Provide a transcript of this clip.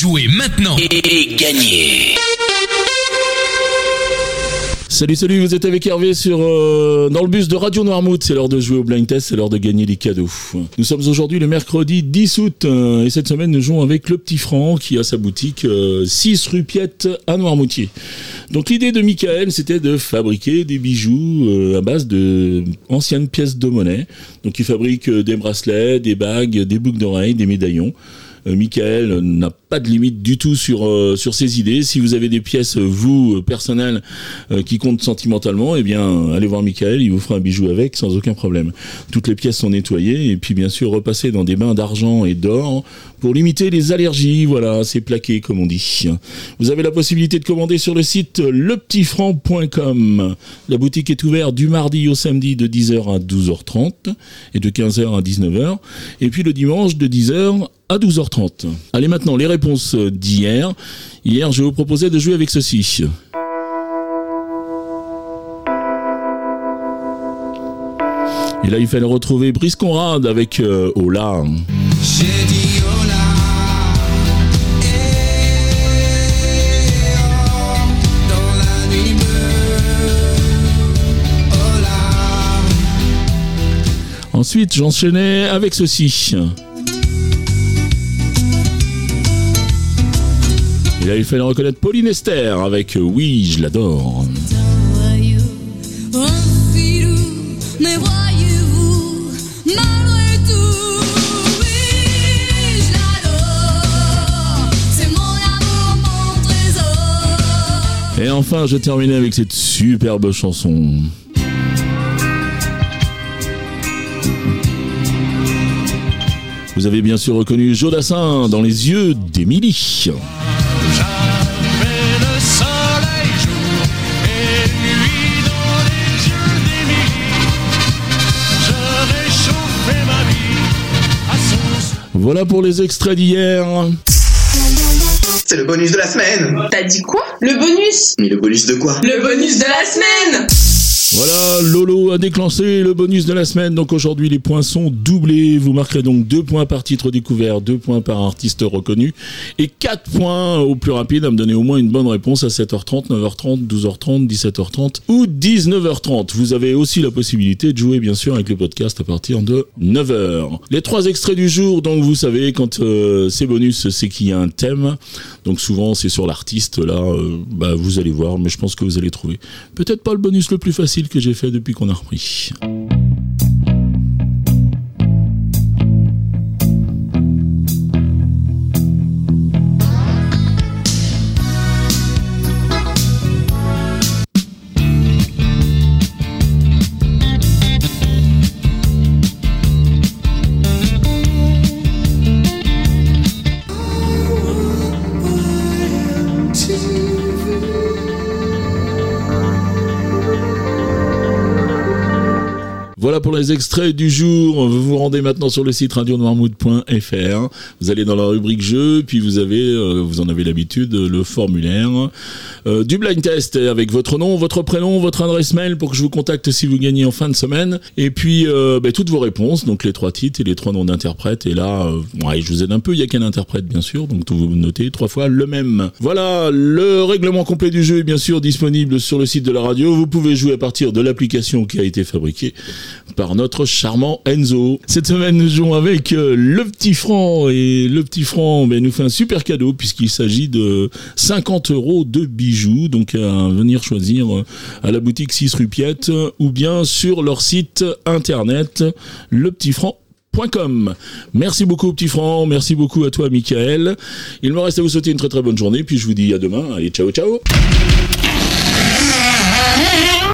Jouez maintenant et gagnez Salut, salut, vous êtes avec Hervé sur euh, dans le bus de Radio Noirmouth. C'est l'heure de jouer au blind test, c'est l'heure de gagner des cadeaux. Nous sommes aujourd'hui le mercredi 10 août euh, et cette semaine nous jouons avec le Petit Franc qui a sa boutique 6 euh, rue Piette à Noirmoutier. Donc l'idée de Michael c'était de fabriquer des bijoux à base de anciennes pièces de monnaie. Donc il fabrique des bracelets, des bagues, des boucles d'oreilles, des médaillons. Euh, Michael n'a pas de limite du tout sur euh, sur ses idées. Si vous avez des pièces vous euh, personnelles qui comptent sentimentalement, eh bien allez voir Michael, il vous fera un bijou avec sans aucun problème. Toutes les pièces sont nettoyées et puis bien sûr repassées dans des bains d'argent et d'or pour limiter les allergies. Voilà, c'est plaqué comme on dit. Vous avez la possibilité de commander sur le site lepetitfranc.com. La boutique est ouverte du mardi au samedi de 10h à 12h30 et de 15h à 19h et puis le dimanche de 10h à 12h30. Allez maintenant, les réponses d'hier. Hier, je vous proposais de jouer avec ceci. Et là, il fallait retrouver Brice Conrad avec euh, Ola. J'ai dit Ola. Ensuite, j'enchaînais avec ceci. Il fallait reconnaître Pauline Esther avec euh, Oui, je l'adore. Et enfin, je terminais avec cette superbe chanson. Vous avez bien sûr reconnu Jodassin dans les yeux d'Émilie. Voilà pour les extraits d'hier. C'est le bonus de la semaine. T'as dit quoi? Le bonus. Mais le bonus de quoi? Le bonus de la semaine voilà, Lolo a déclenché le bonus de la semaine. Donc aujourd'hui, les points sont doublés. Vous marquerez donc deux points par titre découvert, deux points par artiste reconnu et quatre points au plus rapide à me donner au moins une bonne réponse à 7h30, 9h30, 12h30, 17h30 ou 19h30. Vous avez aussi la possibilité de jouer bien sûr avec le podcast à partir de 9h. Les trois extraits du jour, donc vous savez quand euh, c'est bonus, c'est qu'il y a un thème. Donc souvent c'est sur l'artiste. Là, euh, bah, vous allez voir, mais je pense que vous allez trouver. Peut-être pas le bonus le plus facile que j'ai fait depuis qu'on a repris. Voilà pour les extraits du jour. Vous vous rendez maintenant sur le site radionoirmood.fr. Vous allez dans la rubrique jeu, puis vous avez, euh, vous en avez l'habitude, le formulaire euh, du blind test avec votre nom, votre prénom, votre adresse mail pour que je vous contacte si vous gagnez en fin de semaine. Et puis euh, ben, toutes vos réponses, donc les trois titres et les trois noms d'interprètes. Et là, ouais, je vous aide un peu. Il y a qu'un interprète bien sûr, donc vous notez trois fois le même. Voilà, le règlement complet du jeu est bien sûr disponible sur le site de la radio. Vous pouvez jouer à partir de l'application qui a été fabriquée par notre charmant Enzo. Cette semaine, nous jouons avec euh, le petit franc et le petit franc ben, nous fait un super cadeau puisqu'il s'agit de 50 euros de bijoux. Donc à venir choisir euh, à la boutique 6 rue Piette ou bien sur leur site internet lepetitfranc.com. Merci beaucoup Petit Franc, merci beaucoup à toi Michael. Il me reste à vous souhaiter une très très bonne journée, puis je vous dis à demain. Allez, ciao ciao